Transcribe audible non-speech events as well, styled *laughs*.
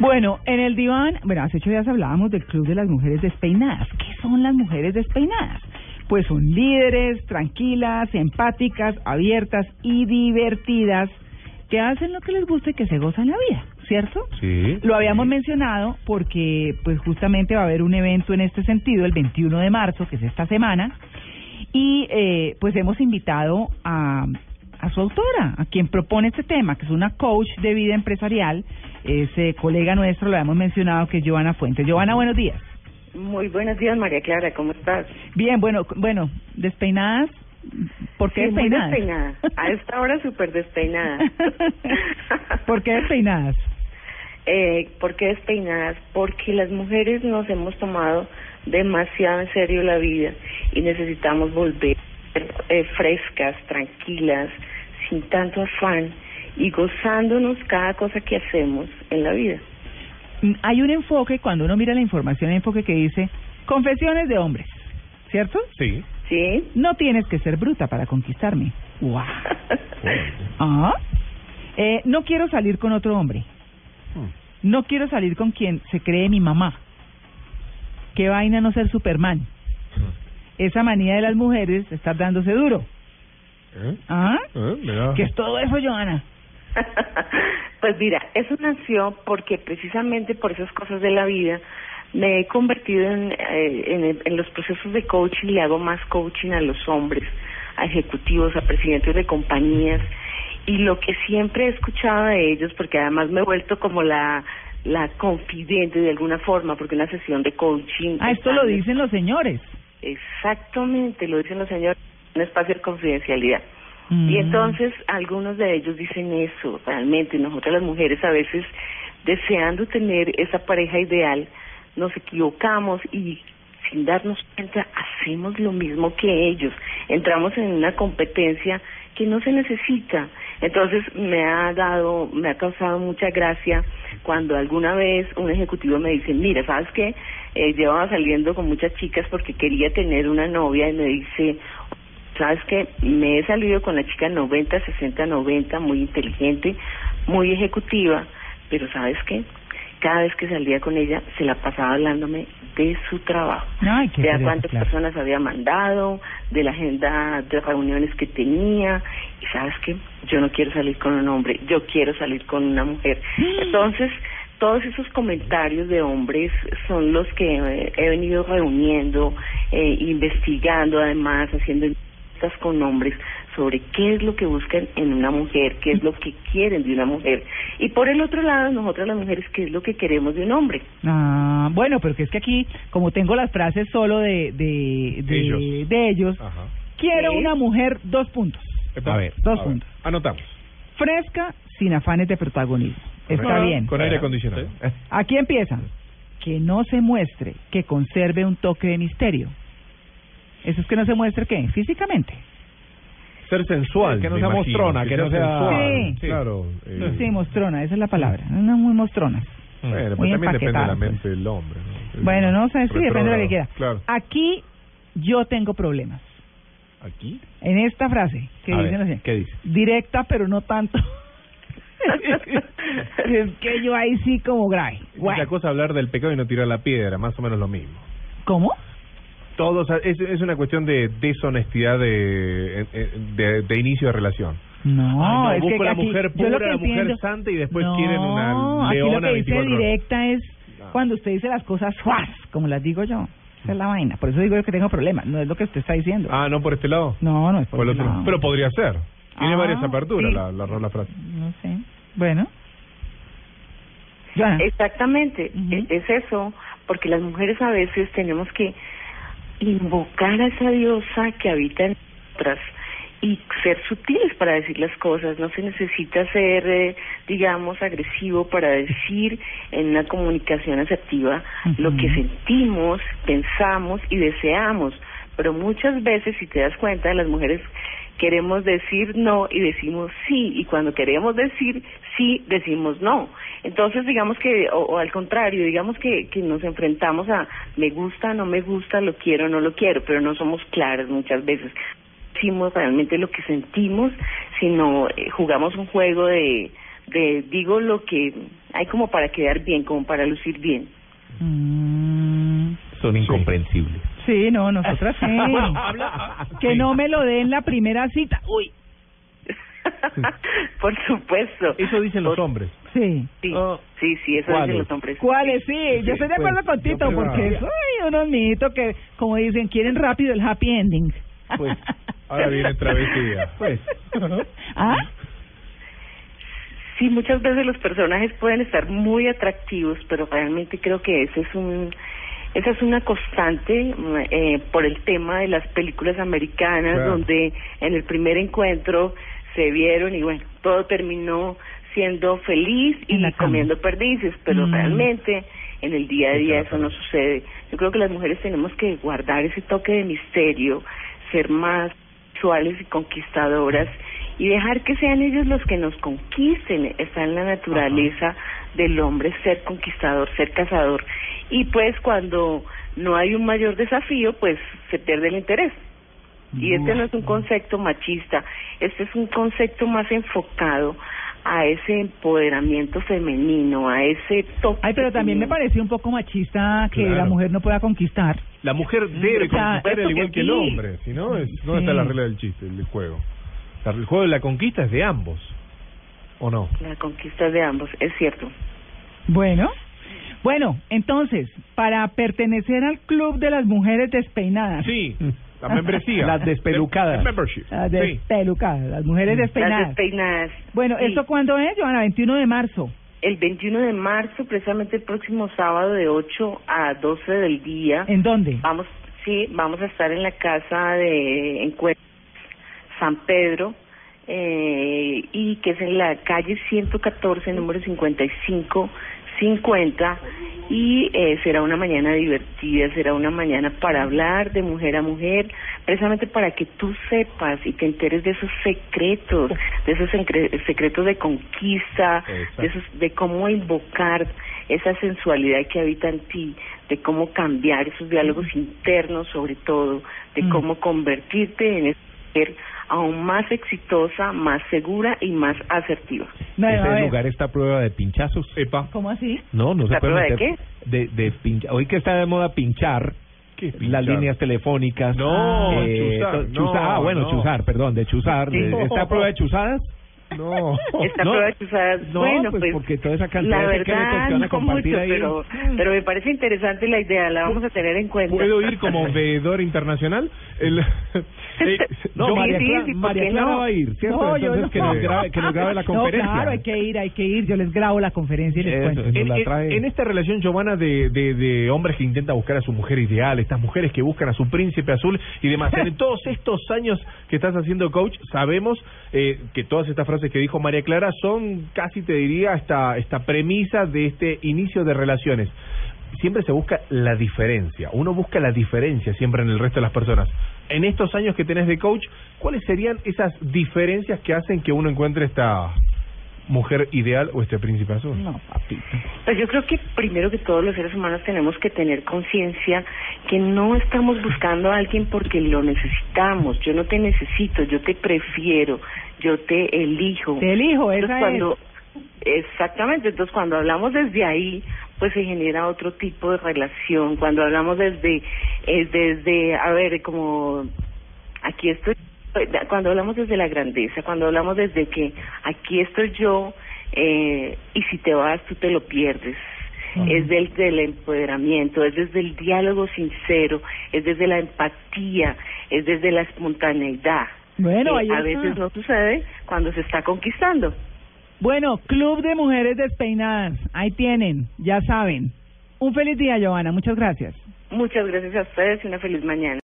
Bueno, en el diván, bueno, hace ocho días hablábamos del Club de las Mujeres Despeinadas. ¿Qué son las mujeres despeinadas? Pues son líderes, tranquilas, empáticas, abiertas y divertidas, que hacen lo que les gusta y que se gozan la vida, ¿cierto? Sí. Lo habíamos mencionado porque, pues justamente va a haber un evento en este sentido el 21 de marzo, que es esta semana, y eh, pues hemos invitado a, a su autora, a quien propone este tema, que es una coach de vida empresarial, ese colega nuestro, lo habíamos mencionado, que es Giovanna Fuentes. Giovanna, buenos días. Muy buenos días, María Clara, ¿cómo estás? Bien, bueno, bueno, despeinadas, ¿por qué Sí, muy despeinadas? despeinada. A esta hora súper despeinada. *laughs* ¿Por qué despeinadas? eh, ¿Por qué despeinadas? Porque las mujeres nos hemos tomado demasiado en serio la vida y necesitamos volver eh, frescas, tranquilas, sin tanto afán y gozándonos cada cosa que hacemos en la vida. Mm, Hay un enfoque, cuando uno mira la información, hay un enfoque que dice confesiones de hombres, ¿cierto? Sí. ¿Sí? No tienes que ser bruta para conquistarme. ¡Guau! *laughs* Ah. Eh, no quiero salir con otro hombre. No quiero salir con quien se cree mi mamá. Qué vaina no ser Superman. Esa manía de las mujeres de estar dándose duro. ¿Eh? ¿Ah? ¿Eh? ¿Qué es todo eso, Joana? *laughs* pues mira, eso nació porque precisamente por esas cosas de la vida me he convertido en, eh, en, el- en los procesos de coaching, le hago más coaching a los hombres, a ejecutivos, a presidentes de compañías y lo que siempre he escuchado de ellos, porque además me he vuelto como la la confidente de alguna forma, porque una sesión de coaching... Ah, esto lo dicen los señores. Exactamente, lo dicen los señores, un espacio de confidencialidad. Y Mm. entonces algunos de ellos dicen eso, realmente nosotras las mujeres a veces deseando tener esa pareja ideal, nos equivocamos y sin darnos cuenta hacemos lo mismo que ellos, entramos en una competencia que no se necesita. Entonces me ha dado, me ha causado mucha gracia cuando alguna vez un ejecutivo me dice, mira, ¿sabes qué? Eh, llevaba saliendo con muchas chicas porque quería tener una novia y me dice, sabes que me he salido con la chica 90, 60, 90, muy inteligente, muy ejecutiva, pero sabes qué, cada vez que salía con ella se la pasaba hablándome de su trabajo, Ay, de a cuántas claro. personas había mandado, de la agenda de reuniones que tenía, y sabes qué, yo no quiero salir con un hombre, yo quiero salir con una mujer. Entonces, todos esos comentarios de hombres son los que he venido reuniendo, eh, investigando además, haciendo entrevistas con hombres sobre qué es lo que buscan en una mujer, qué es lo que quieren de una mujer. Y por el otro lado, nosotras las mujeres, qué es lo que queremos de un hombre. Ah, bueno, pero que es que aquí, como tengo las frases solo de, de, de, Ellos. de ellos, Ajá. quiero Sí. una mujer, dos puntos. A ver, Dos a ver. puntos. Anotamos. Fresca, sin afanes de protagonismo. Está bien. Con aire acondicionado. Aquí empieza. Que no se muestre, que conserve un toque de misterio. Eso es que no se muestre, ¿qué? Físicamente. Ser sensual. Que no sea imagino, mostrona, que no sea- sensual. Sí. Claro. eh, Sí, mostrona, esa es la palabra. No muy mostrona. Bueno, Muy pues también depende de la mente del hombre. ¿no? Bueno, no sé, sí, depende de lo que quiera. Claro. Aquí yo tengo problemas. ¿Aquí? En esta frase que dicen ver, así. ¿qué dice? Directa, pero no tanto. *laughs* es que yo ahí sí como grave. Es Bueno, la cosa hablar del pecado y no tirar la piedra, más o menos lo mismo. ¿Cómo? Todos, es, es una cuestión de deshonestidad de, de, de inicio de relación. No, Ay, no, es busco que la aquí- mujer pura, la mujer santa y después no, quieren una aquí leona lo que dice 24 horas. directa es No. cuando usted dice las cosas suas, como las digo yo. Esa es la vaina. Por eso digo yo que tengo problemas. No es lo que usted está diciendo. Ah, ¿no por este lado? No, no es por Por el ese otro. lado. Pero podría ser. Tiene Ah, varias aperturas sí. la, la, la frase. No sé. Bueno. Joana. Exactamente, e- es eso, porque las mujeres a veces tenemos que invocar a esa diosa que habita en nosotras y ser sutiles para decir las cosas, no se necesita ser, eh, digamos, agresivo para decir en una comunicación asertiva lo que sentimos, pensamos y deseamos, pero muchas veces, si te das cuenta, las mujeres queremos decir no y decimos sí, y cuando queremos decir sí, decimos no. Entonces, digamos que, o, al contrario, digamos que, que nos enfrentamos a me gusta, no me gusta, lo quiero, no lo quiero, pero no somos claras muchas veces. Decimos realmente lo que sentimos, sino eh, jugamos un juego de, de digo lo que hay como para quedar bien, como para lucir bien. Mm, Son incomprensibles. sí, no, nosotras sí. *laughs* que no me lo den la primera cita. Uy, *laughs* Por supuesto. Eso dicen los Por- hombres. sí. Sí, Oh. sí, sí, eso ¿Cuáles? dicen los hombres. ¿Cuáles? Sí, yo estoy de acuerdo pues, con Tito, yo creo- porque soy unos mitos que, como dicen, quieren rápido el happy ending. Pues, *laughs* ahora viene travesía. Pues. ¿Ah? Sí, muchas veces los personajes pueden estar muy atractivos, pero realmente creo que ese es un esa es una constante eh, por el tema de las películas americanas, Claro. donde en el primer encuentro se vieron y bueno, todo terminó siendo feliz y comiendo perdices, pero Mm. realmente en el día a día eso no sucede. Yo creo que las mujeres tenemos que guardar ese toque de misterio, ser más sexuales y conquistadoras y dejar que sean ellos los que nos conquisten. Está en la naturaleza del hombre ser conquistador, ser cazador. Y pues cuando no hay un mayor desafío, pues se pierde el interés. Y este no es un concepto machista, este es un concepto más enfocado a ese empoderamiento femenino, a ese toque. Ay, pero también me pareció un poco machista que Claro. la mujer no pueda conquistar. La mujer debe O sea, conquistar al igual que que el sí. hombre, si no, es, ¿dónde Sí. está la regla del chiste, del juego? El juego de la conquista es de ambos, ¿o no? La conquista de ambos, es cierto. Bueno, bueno, entonces, para pertenecer al club de las mujeres despeinadas, Sí, la membresía. *laughs* Las despelucadas. The- the membership. las Sí. despelucadas, las mujeres Las despeinadas. despeinadas. Bueno, Sí. ¿esto cuándo es, Joana? 21 de marzo. El 21 de marzo, precisamente el próximo sábado de 8 a 12 del día. ¿En dónde? Vamos, sí, vamos a estar en la casa de Encuentros San Pedro, eh, y que es en la calle 114, número 5550, y eh, será una mañana divertida, será una mañana para hablar de mujer a mujer, precisamente para que tú sepas y te enteres de esos secretos, de esos secre- secretos de conquista, Exacto. de, esos, de cómo invocar esa sensualidad que habita en ti, de cómo cambiar esos diálogos internos sobre todo, de cómo convertirte en esa mujer aún más exitosa, más segura y más asertiva. No, a Ese ver, lugar está a prueba de pinchazos. Epa. ¿Cómo así? No, no se ¿La puede prueba de meter. De, de pincha- Hoy que está de moda pinchar, ¿Qué las líneas telefónicas. No, eh, chuzar, no. Ah, bueno, no. chuzar, perdón, de chuzar. Sí. de- ¿Está a prueba de chuzadas? No. *laughs* Esta no, prueba de chuzadas, no, bueno, pues, pues, porque toda esa cantidad la de verdad que van a no compartir mucho, ahí. pero, pero me parece interesante la idea, la vamos a tener en cuenta. ¿Puedo ir como *laughs* veedor internacional? El, *laughs* No, Sí, María, sí, Clara, sí, ¿por María qué Clara no? va a ir, ¿cierto? No, yo Entonces no. que, nos grabe, que nos grabe la *laughs* No, conferencia. claro, hay que ir, hay que ir. Yo les grabo la conferencia y les Eso, cuento. en, la en- trae. en esta relación, Giovanna, de, de, de hombres que intentan buscar a su mujer ideal, estas mujeres que buscan a su príncipe azul y demás, en *laughs* todos estos años que estás haciendo coach, sabemos eh, que todas estas frases que dijo María Clara son casi, te diría, esta, esta premisa de este inicio de relaciones. Siempre se busca la diferencia, uno busca la diferencia siempre en el resto de las personas. En estos años que tenés de coach, ¿cuáles serían esas diferencias que hacen que uno encuentre esta mujer ideal o este príncipe azul? No, papito. Pues yo creo que primero que todos los seres humanos tenemos que tener conciencia que no estamos buscando a alguien porque lo necesitamos. Yo no te necesito, yo te prefiero, yo te elijo. Te elijo, esa Entonces, cuando, Exactamente, entonces cuando hablamos desde ahí, pues se genera otro tipo de relación. Cuando hablamos desde, eh, desde, a ver, como aquí estoy, cuando hablamos desde la grandeza, cuando hablamos desde que aquí estoy yo eh, y si te vas tú te lo pierdes. Es del, del empoderamiento, es desde el diálogo sincero, es desde la empatía, es desde la espontaneidad. Bueno, ahí a veces no sucede cuando se está conquistando. Bueno, Club de Mujeres Despeinadas. Ahí tienen, ya saben. Un feliz día, Joana. Muchas gracias. Muchas gracias a ustedes y una feliz mañana.